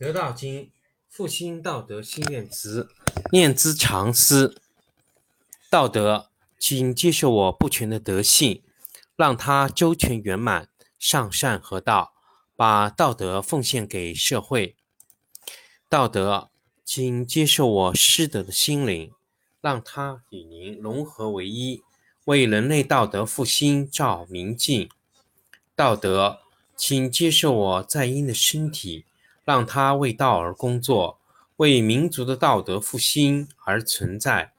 得道经，复兴道德心念词，念兹常思。道德，请接受我不全的德性，让它周全圆满，上善合道，把道德奉献给社会。道德，请接受我失德的心灵，让它与您融合为一，为人类道德复兴照明镜。道德，请接受我在阴的身体。让他为道而工作，为民族的道德复兴而存在。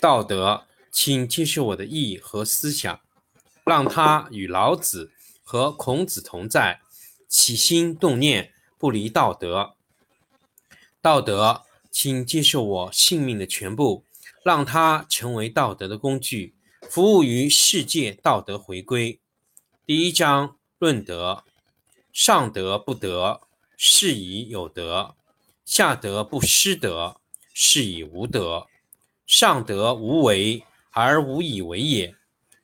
道德，请接受我的意义和思想，让他与老子和孔子同在，起心动念不离道德。道德，请接受我性命的全部，让它成为道德的工具，服务于世界道德回归。第一章论德，上德不德。是以有德，下德不失德；是以无德。上德无为而无以为也，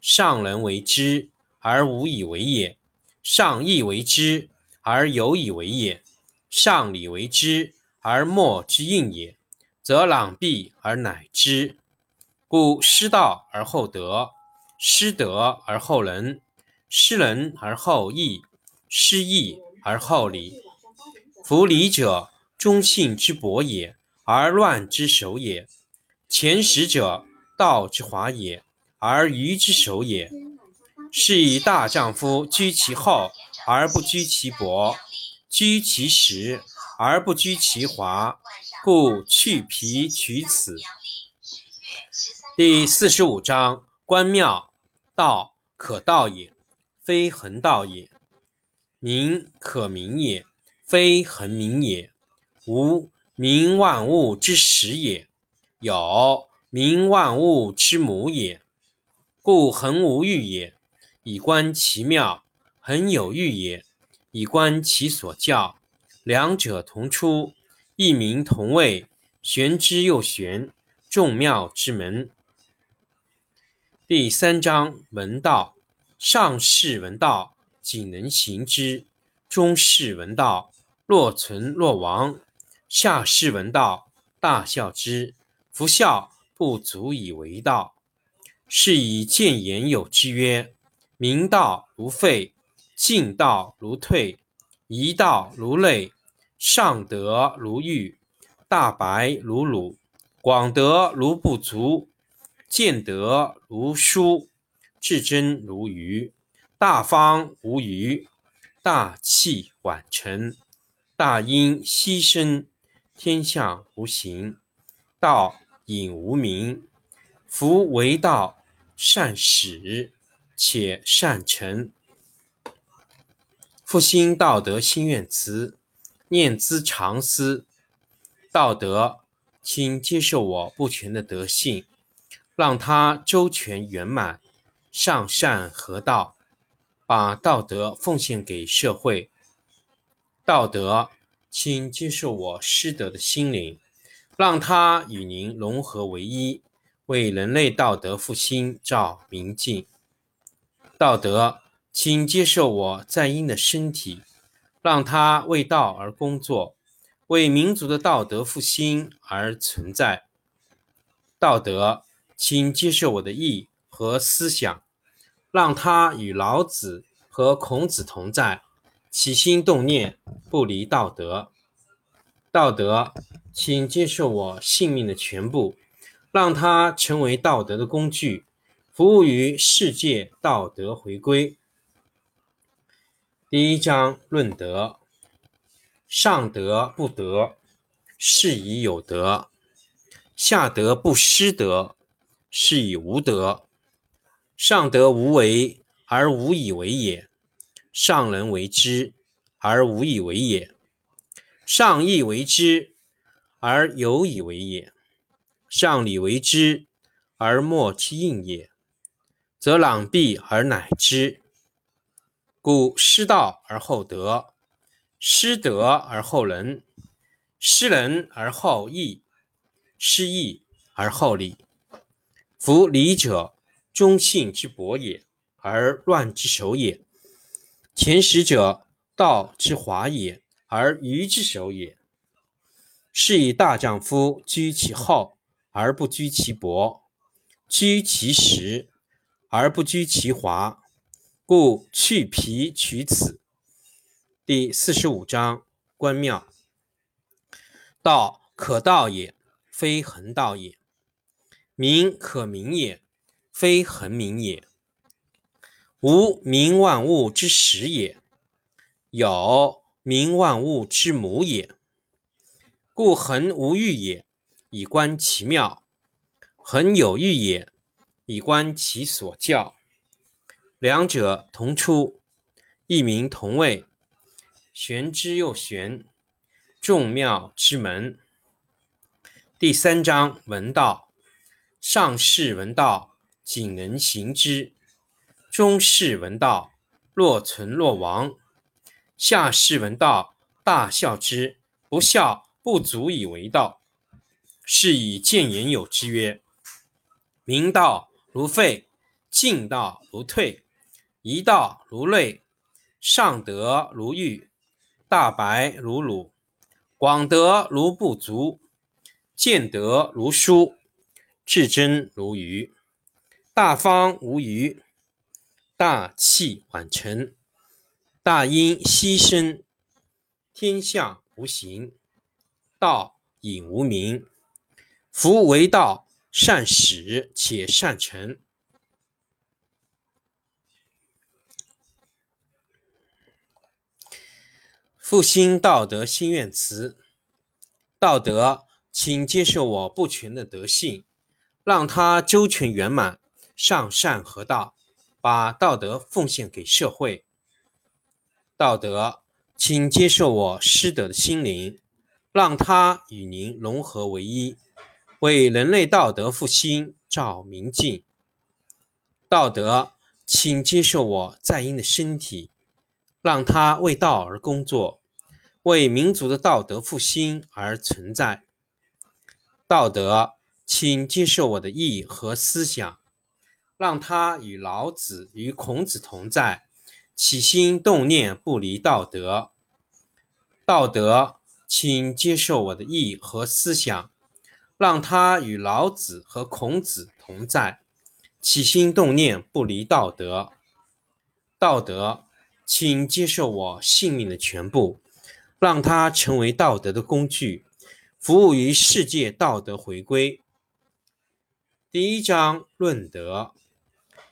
上人为之而无以为也，上义为之而有以为也，上礼为之而莫之应也，则攘臂而乃之。故失道而后德，失德而后仁，失仁而后义，失义而后礼。夫礼者，忠信之薄也，而乱之首也；前识者，道之华也，而愚之首也。是以大丈夫居其厚而不居其薄，居其实而不居其华，故去皮取此。第四十五章：关庙，道可道也，非恒道也；名可名也。非恒名也，无名万物之始也，有名万物之母也。故恒无欲也，以观其妙；恒有欲也，以观其所教。两者同出，异名同谓，玄之又玄，众妙之门。第三章：闻道，上士闻道，仅能行之；中士闻道。若存若亡，下士闻道，大笑之。夫笑不足以为道，是以谏言有之曰：明道如废，进道如退，夷道如累，上德如玉，大白如鲁，广德如不足，见德如疏，至真如愚，大方无余，大器晚成。大音希声，天下无形；道隐无名。夫为道，善始且善成。复兴道德心愿词，念兹常思。道德，请接受我不全的德性，让它周全圆满，上善合道，把道德奉献给社会。道德，请接受我失德的心灵，让它与您融合为一，为人类道德复兴照明镜。道德，请接受我在阴的身体，让它为道而工作，为民族的道德复兴而存在。道德，请接受我的意和思想，让它与老子和孔子同在。起心动念不离道德，道德，请接受我性命的全部，让它成为道德的工具，服务于世界道德回归。第一章论德，上德不德，是以有德；下德不失德，是以无德。上德无为而无以为也。上人为之而无以为也，上义为之而有以为也，上礼为之而莫之应也，则攘臂而乃之。故失道而后德，失德而后仁，失仁而后义，失义而后礼。夫礼者，忠信之薄也，而乱之首也。前识者，道之华也，而愚之首也。是以大丈夫居其厚而不居其薄，居其实而不居其华，故去皮取此。第四十五章：关庙。道可道也，非恒道也；名可名也，非恒名也。无名，万物之始也；有名，万物之母也。故恒无欲也，以观其妙；恒有欲也，以观其所教。两者同出，异名同谓，玄之又玄，众妙之门。第三章：闻道。上士闻道，仅能行之。中士闻道，若存若亡；下士闻道，大笑之，不笑不足以为道。是以见言有之曰：明道如废，进道如退，一道如累，上德如玉，大白如鲁，广德如不足，见德如疏，至真如愚，大方无余。大器晚成，大音希声，天下无形，道隐无名。夫为道，善始且善成。复兴道德心愿词：道德，请接受我不全的德性，让它周全圆满，上善合道。把道德奉献给社会，道德，请接受我失德的心灵，让它与您融合为一，为人类道德复兴照明镜。道德，请接受我在阴的身体，让它为道而工作，为民族的道德复兴而存在。道德，请接受我的意和思想。让他与老子与孔子同在，起心动念不离道德。道德，请接受我的意和思想，让他与老子和孔子同在，起心动念不离道德。道德，请接受我性命的全部，让它成为道德的工具，服务于世界道德回归。第一章论德。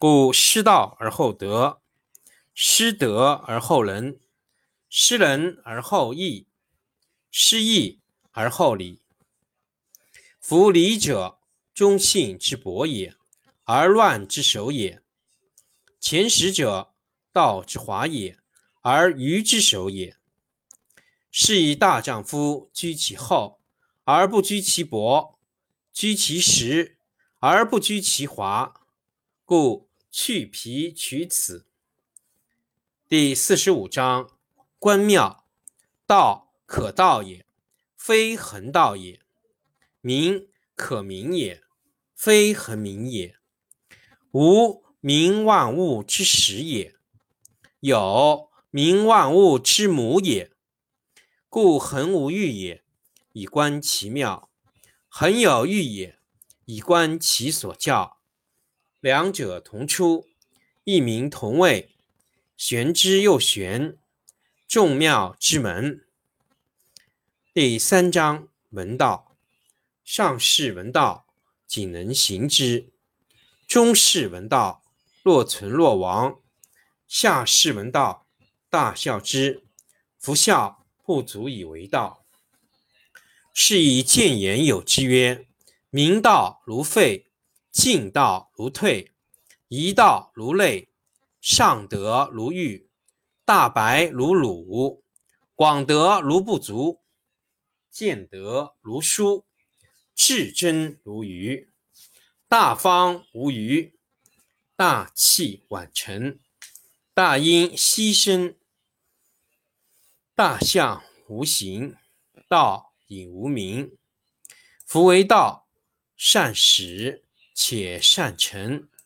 故失道而后德，失德而后仁，失仁而后义，失义而后礼。夫礼者，忠信之薄也，而乱之首也；前识者，道之华也，而愚之首也。是以大丈夫居其厚而不居其薄，居其实而不居其华，故。去皮取此。第四十五章：关庙。道可道也，非恒道也；名可名也，非恒名也。无名，万物之始也；有名，万物之母也。故恒无欲也，以观其妙；恒有欲也，以观其所教。两者同出，异名同谓，玄之又玄，众妙之门。第三章：闻道。上士闻道，仅能行之；中士闻道，若存若亡；下士闻道，大笑之，夫笑不足以为道。是以谏言有之曰：明道如废。进道如退，一道如累，上德如玉，大白如鲁，广德如不足，见德如书，至真如愚，大方无余，大器晚成，大音希声，大象无形，道隐无名。夫为道，善始且善成。